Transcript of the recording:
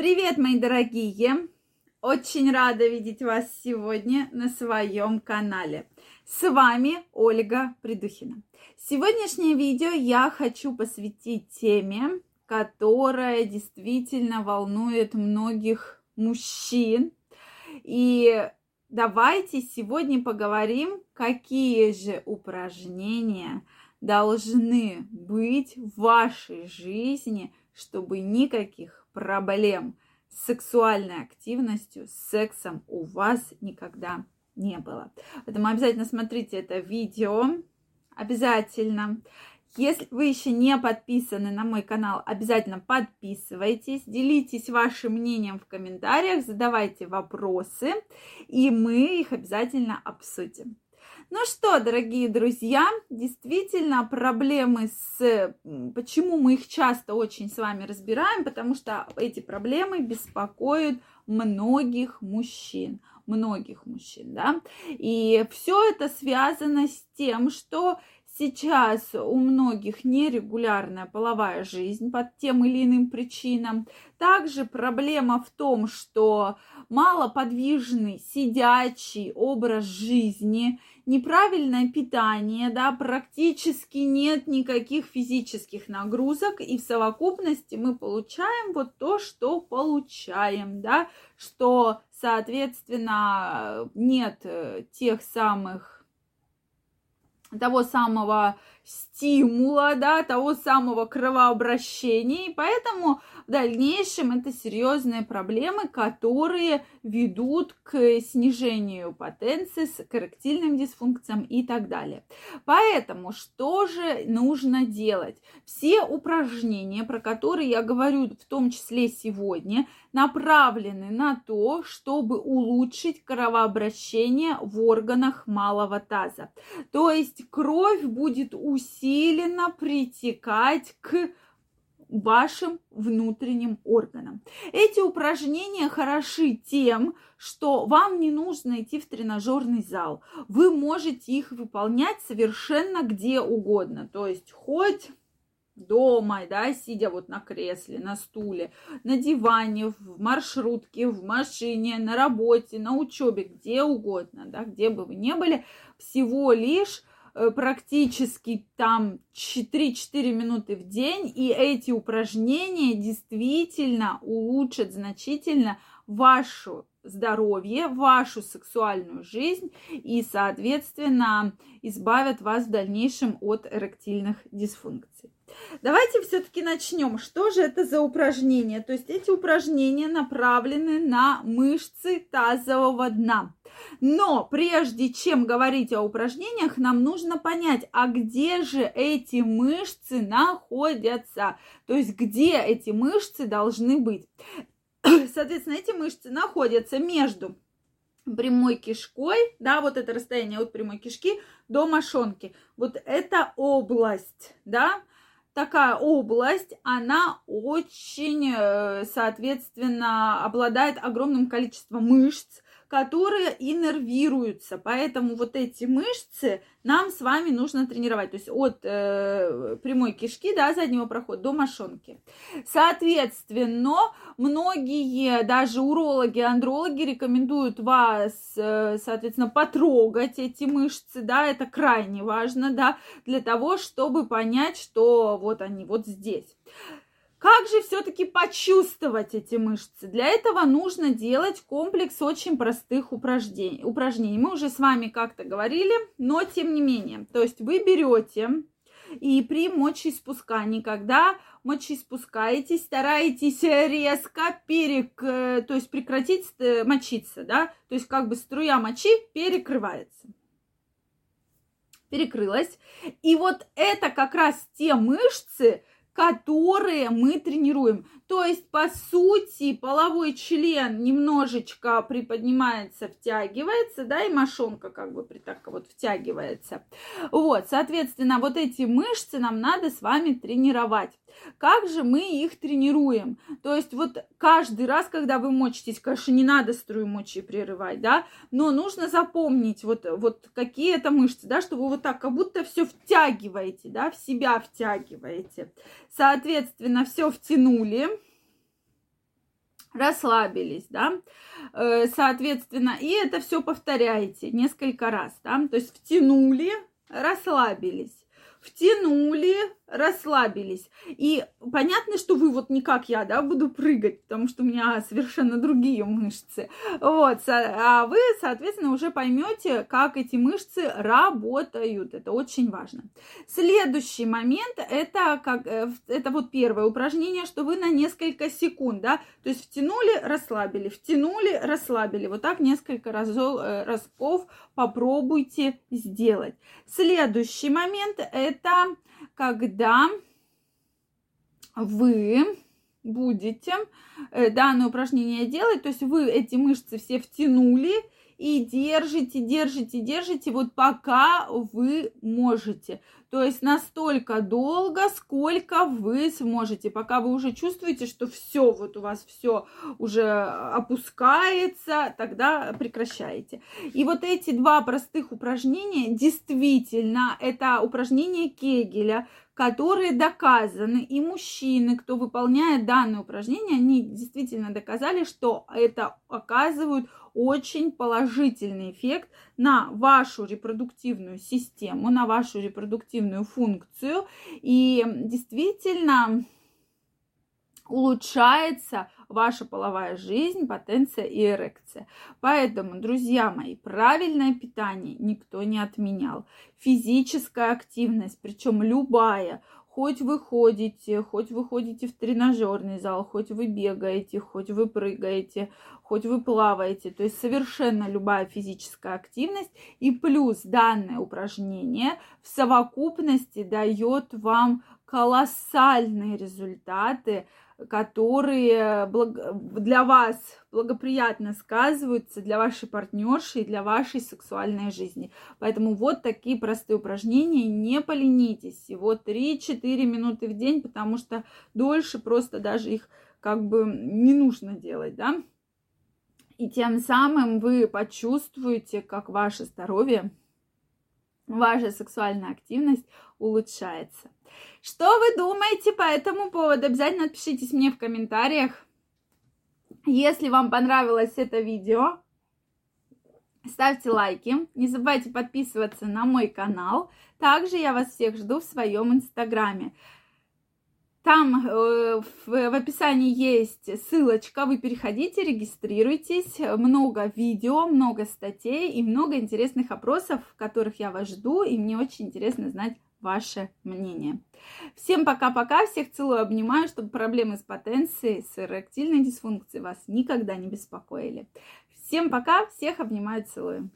Привет, мои дорогие! Очень рада видеть вас сегодня на своем канале. С вами Ольга Придухина. Сегодняшнее видео я хочу посвятить теме, которая действительно волнует многих мужчин. И давайте сегодня поговорим, какие же упражнения должны быть в вашей жизни, чтобы никаких проблем с сексуальной активностью, с сексом у вас никогда не было. Поэтому обязательно смотрите это видео. Обязательно. Если вы еще не подписаны на мой канал, обязательно подписывайтесь, делитесь вашим мнением в комментариях, задавайте вопросы, и мы их обязательно обсудим. Ну что, дорогие друзья, действительно проблемы с... Почему мы их часто очень с вами разбираем? Потому что эти проблемы беспокоят многих мужчин многих мужчин, да, и все это связано с тем, что сейчас у многих нерегулярная половая жизнь под тем или иным причинам. Также проблема в том, что малоподвижный, сидячий образ жизни, неправильное питание, да, практически нет никаких физических нагрузок, и в совокупности мы получаем вот то, что получаем, да, что, соответственно, нет э, тех самых того самого стимула, да, того самого кровообращения, и поэтому в дальнейшем это серьезные проблемы, которые ведут к снижению потенции, к эректильным дисфункциям и так далее. Поэтому что же нужно делать? Все упражнения, про которые я говорю в том числе сегодня, направлены на то, чтобы улучшить кровообращение в органах малого таза. То есть кровь будет усиленно притекать к вашим внутренним органам. Эти упражнения хороши тем, что вам не нужно идти в тренажерный зал. Вы можете их выполнять совершенно где угодно. То есть хоть дома, да, сидя вот на кресле, на стуле, на диване, в маршрутке, в машине, на работе, на учебе, где угодно, да, где бы вы ни были, всего лишь практически там 3-4 минуты в день, и эти упражнения действительно улучшат значительно вашу здоровье, вашу сексуальную жизнь и, соответственно, избавят вас в дальнейшем от эректильных дисфункций. Давайте все-таки начнем. Что же это за упражнения? То есть эти упражнения направлены на мышцы тазового дна. Но прежде чем говорить о упражнениях, нам нужно понять, а где же эти мышцы находятся? То есть где эти мышцы должны быть? Соответственно, эти мышцы находятся между прямой кишкой, да, вот это расстояние от прямой кишки до мошонки. Вот эта область, да, такая область, она очень, э, соответственно, обладает огромным количеством мышц, которые иннервируются. Поэтому вот эти мышцы нам с вами нужно тренировать. То есть от э, прямой кишки, да, заднего прохода до мошонки. Соответственно, многие, даже урологи, андрологи рекомендуют вас, э, соответственно, потрогать эти мышцы, да, это крайне важно, да, для того, чтобы понять, что вот они вот здесь. Как же все-таки почувствовать эти мышцы? Для этого нужно делать комплекс очень простых упражнений. упражнений. Мы уже с вами как-то говорили, но тем не менее. То есть вы берете и при мочеиспускании, когда мочеиспускаетесь, стараетесь резко перек, то есть прекратить э, мочиться, да, то есть как бы струя мочи перекрывается перекрылась. И вот это как раз те мышцы, которые мы тренируем. То есть, по сути, половой член немножечко приподнимается, втягивается, да, и мошонка как бы так вот втягивается. Вот, соответственно, вот эти мышцы нам надо с вами тренировать. Как же мы их тренируем? То есть вот каждый раз, когда вы мочитесь, конечно, не надо струю мочи прерывать, да, но нужно запомнить вот, вот какие это мышцы, да, что вы вот так как будто все втягиваете, да, в себя втягиваете. Соответственно, все втянули расслабились, да, э, соответственно, и это все повторяете несколько раз, да, то есть втянули, расслабились, втянули, расслабились. И понятно, что вы вот не как я, да, буду прыгать, потому что у меня совершенно другие мышцы. Вот, а вы, соответственно, уже поймете, как эти мышцы работают. Это очень важно. Следующий момент, это как, э, это вот первое упражнение, что вы на несколько секунд, да, то есть втянули, расслабили, втянули, расслабили. Вот так несколько разов, э, разков попробуйте сделать. Следующий момент, это когда вы будете э, данное упражнение делать, то есть вы эти мышцы все втянули и держите, держите, держите, вот пока вы можете. То есть настолько долго, сколько вы сможете, пока вы уже чувствуете, что все, вот у вас все уже опускается, тогда прекращаете. И вот эти два простых упражнения, действительно, это упражнения Кегеля, которые доказаны, и мужчины, кто выполняет данное упражнение, они действительно доказали, что это оказывают очень положительный эффект на вашу репродуктивную систему, на вашу репродуктивную функцию. И действительно улучшается ваша половая жизнь, потенция и эрекция. Поэтому, друзья мои, правильное питание никто не отменял. Физическая активность, причем любая, хоть вы ходите, хоть вы ходите в тренажерный зал, хоть вы бегаете, хоть вы прыгаете, хоть вы плаваете, то есть совершенно любая физическая активность. И плюс данное упражнение в совокупности дает вам колоссальные результаты которые для вас благоприятно сказываются, для вашей партнерши и для вашей сексуальной жизни. Поэтому вот такие простые упражнения, не поленитесь, всего 3-4 минуты в день, потому что дольше просто даже их как бы не нужно делать, да. И тем самым вы почувствуете, как ваше здоровье, ваша сексуальная активность улучшается. Что вы думаете по этому поводу? Обязательно отпишитесь мне в комментариях. Если вам понравилось это видео, ставьте лайки. Не забывайте подписываться на мой канал. Также я вас всех жду в своем инстаграме. Там э, в, в описании есть ссылочка, вы переходите, регистрируйтесь. Много видео, много статей и много интересных опросов, которых я вас жду, и мне очень интересно знать ваше мнение. Всем пока-пока, всех целую, обнимаю, чтобы проблемы с потенцией, с эректильной дисфункцией вас никогда не беспокоили. Всем пока, всех обнимаю, целую.